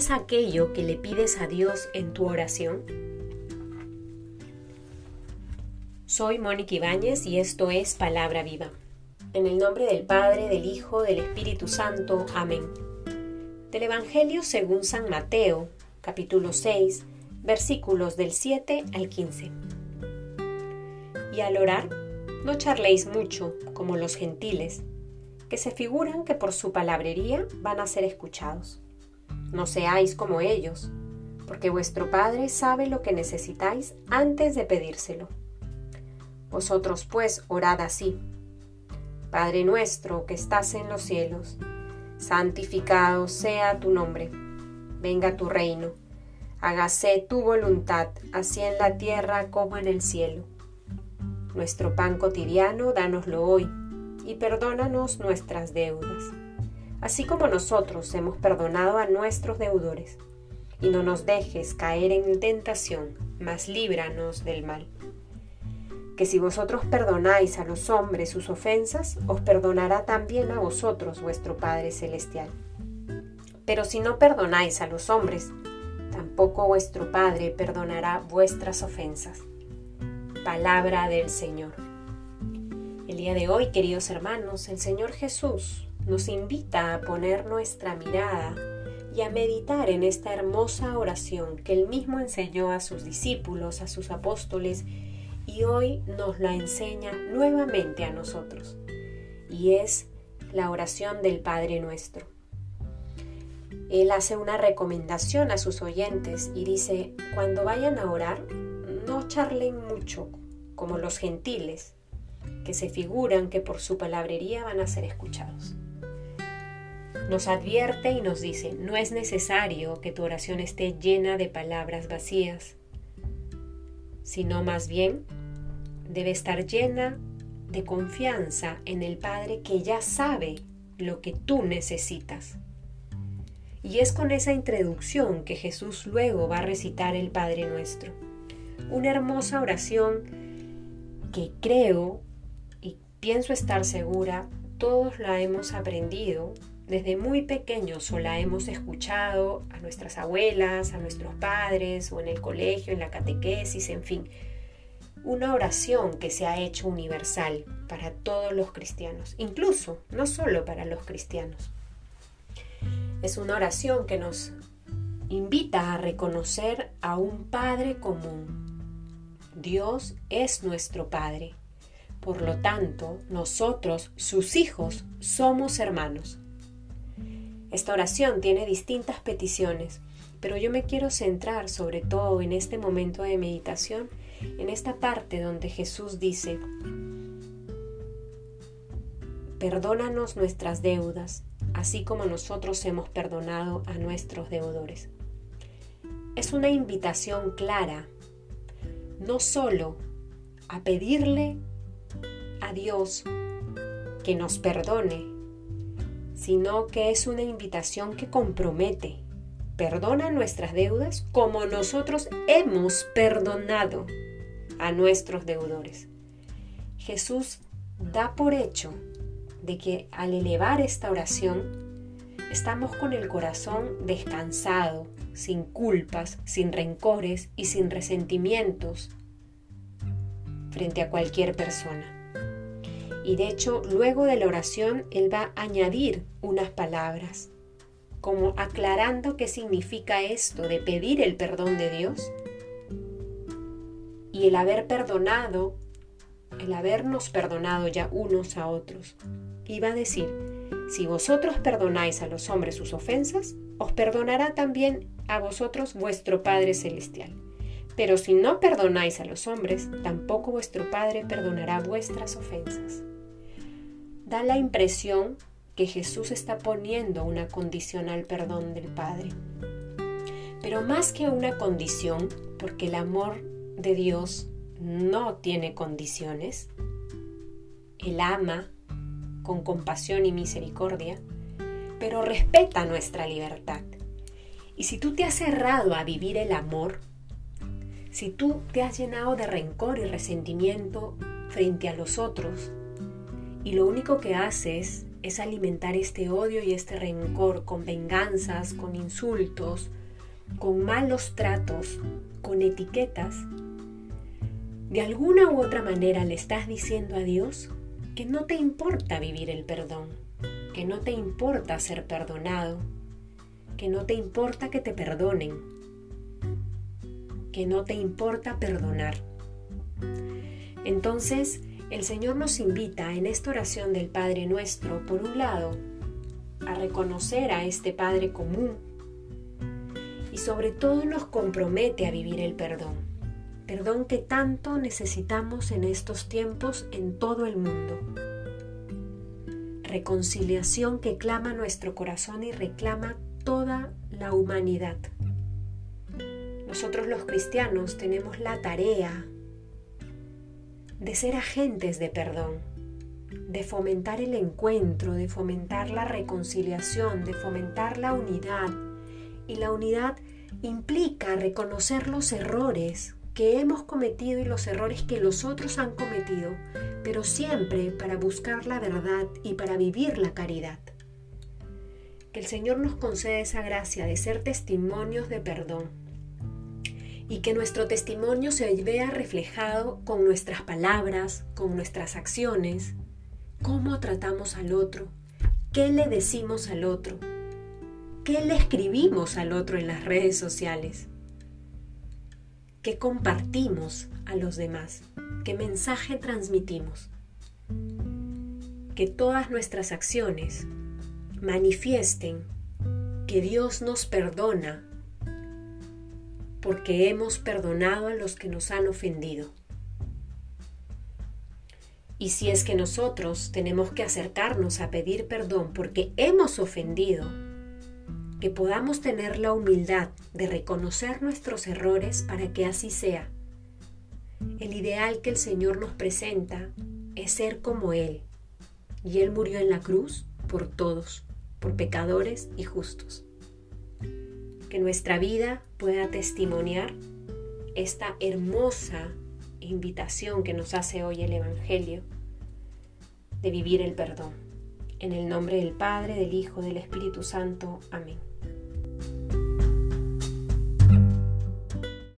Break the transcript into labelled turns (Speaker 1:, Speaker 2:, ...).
Speaker 1: es aquello que le pides a Dios en tu oración? Soy Mónica Ibáñez y esto es Palabra Viva. En el nombre del Padre, del Hijo, del Espíritu Santo. Amén. Del Evangelio según San Mateo, capítulo 6, versículos del 7 al 15. Y al orar, no charléis mucho, como los gentiles, que se figuran que por su palabrería van a ser escuchados. No seáis como ellos, porque vuestro Padre sabe lo que necesitáis antes de pedírselo. Vosotros pues orad así. Padre nuestro que estás en los cielos, santificado sea tu nombre, venga tu reino, hágase tu voluntad, así en la tierra como en el cielo. Nuestro pan cotidiano, dánoslo hoy, y perdónanos nuestras deudas, así como nosotros hemos perdonado a nuestros deudores. Y no nos dejes caer en tentación, mas líbranos del mal que si vosotros perdonáis a los hombres sus ofensas, os perdonará también a vosotros vuestro Padre Celestial. Pero si no perdonáis a los hombres, tampoco vuestro Padre perdonará vuestras ofensas. Palabra del Señor. El día de hoy, queridos hermanos, el Señor Jesús nos invita a poner nuestra mirada y a meditar en esta hermosa oración que él mismo enseñó a sus discípulos, a sus apóstoles, y hoy nos la enseña nuevamente a nosotros y es la oración del Padre nuestro. Él hace una recomendación a sus oyentes y dice, cuando vayan a orar, no charlen mucho como los gentiles, que se figuran que por su palabrería van a ser escuchados. Nos advierte y nos dice, no es necesario que tu oración esté llena de palabras vacías, sino más bien debe estar llena de confianza en el Padre que ya sabe lo que tú necesitas. Y es con esa introducción que Jesús luego va a recitar el Padre nuestro. Una hermosa oración que creo y pienso estar segura, todos la hemos aprendido desde muy pequeños o la hemos escuchado a nuestras abuelas, a nuestros padres o en el colegio, en la catequesis, en fin una oración que se ha hecho universal para todos los cristianos, incluso no solo para los cristianos. Es una oración que nos invita a reconocer a un Padre común. Dios es nuestro Padre. Por lo tanto, nosotros, sus hijos, somos hermanos. Esta oración tiene distintas peticiones, pero yo me quiero centrar sobre todo en este momento de meditación en esta parte donde Jesús dice, perdónanos nuestras deudas, así como nosotros hemos perdonado a nuestros deudores. Es una invitación clara, no solo a pedirle a Dios que nos perdone, sino que es una invitación que compromete. Perdona nuestras deudas como nosotros hemos perdonado a nuestros deudores. Jesús da por hecho de que al elevar esta oración, estamos con el corazón descansado, sin culpas, sin rencores y sin resentimientos frente a cualquier persona. Y de hecho, luego de la oración, Él va a añadir unas palabras, como aclarando qué significa esto de pedir el perdón de Dios y el haber perdonado, el habernos perdonado ya unos a otros. Iba a decir, si vosotros perdonáis a los hombres sus ofensas, os perdonará también a vosotros vuestro Padre Celestial. Pero si no perdonáis a los hombres, tampoco vuestro Padre perdonará vuestras ofensas. Da la impresión que Jesús está poniendo una condición al perdón del Padre. Pero más que una condición, porque el amor de Dios no tiene condiciones. Él ama con compasión y misericordia, pero respeta nuestra libertad. Y si tú te has cerrado a vivir el amor, si tú te has llenado de rencor y resentimiento frente a los otros, y lo único que haces es alimentar este odio y este rencor con venganzas, con insultos, con malos tratos, con etiquetas, de alguna u otra manera le estás diciendo a Dios que no te importa vivir el perdón, que no te importa ser perdonado, que no te importa que te perdonen, que no te importa perdonar. Entonces, el Señor nos invita en esta oración del Padre nuestro, por un lado, a reconocer a este Padre común y sobre todo nos compromete a vivir el perdón. Perdón que tanto necesitamos en estos tiempos en todo el mundo. Reconciliación que clama nuestro corazón y reclama toda la humanidad. Nosotros los cristianos tenemos la tarea de ser agentes de perdón, de fomentar el encuentro, de fomentar la reconciliación, de fomentar la unidad. Y la unidad implica reconocer los errores que hemos cometido y los errores que los otros han cometido, pero siempre para buscar la verdad y para vivir la caridad. Que el Señor nos conceda esa gracia de ser testimonios de perdón, y que nuestro testimonio se vea reflejado con nuestras palabras, con nuestras acciones, cómo tratamos al otro, qué le decimos al otro, qué le escribimos al otro en las redes sociales, qué compartimos a los demás, qué mensaje transmitimos. Que todas nuestras acciones manifiesten que Dios nos perdona porque hemos perdonado a los que nos han ofendido. Y si es que nosotros tenemos que acercarnos a pedir perdón porque hemos ofendido, que podamos tener la humildad de reconocer nuestros errores para que así sea. El ideal que el Señor nos presenta es ser como Él, y Él murió en la cruz por todos, por pecadores y justos que nuestra vida pueda testimoniar esta hermosa invitación que nos hace hoy el Evangelio de vivir el perdón. En el nombre del Padre, del Hijo, del Espíritu Santo. Amén.